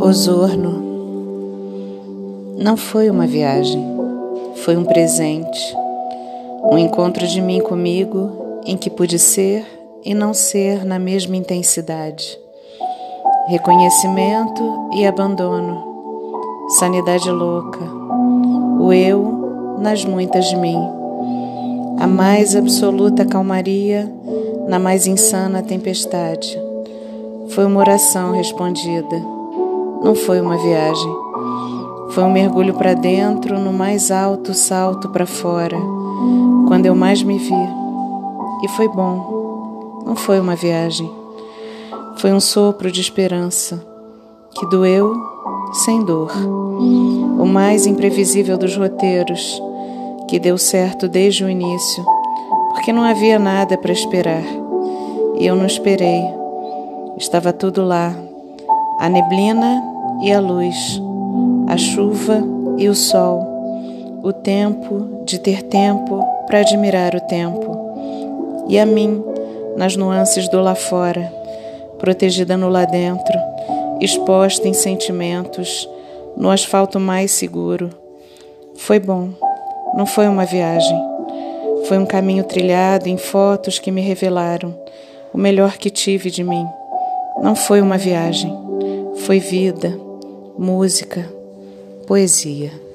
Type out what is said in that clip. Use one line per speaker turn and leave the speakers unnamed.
Osorno. Não foi uma viagem, foi um presente, um encontro de mim comigo em que pude ser e não ser na mesma intensidade. Reconhecimento e abandono, sanidade louca, o eu nas muitas de mim, a mais absoluta calmaria na mais insana tempestade. Foi uma oração respondida, não foi uma viagem. Foi um mergulho para dentro, no mais alto salto para fora, quando eu mais me vi. E foi bom, não foi uma viagem. Foi um sopro de esperança que doeu sem dor. O mais imprevisível dos roteiros, que deu certo desde o início, porque não havia nada para esperar. E eu não esperei. Estava tudo lá: a neblina e a luz, a chuva e o sol, o tempo de ter tempo para admirar o tempo, e a mim, nas nuances do lá fora protegida no lá dentro, exposta em sentimentos, no asfalto mais seguro. Foi bom, não foi uma viagem. Foi um caminho trilhado em fotos que me revelaram o melhor que tive de mim. Não foi uma viagem, foi vida, música, poesia.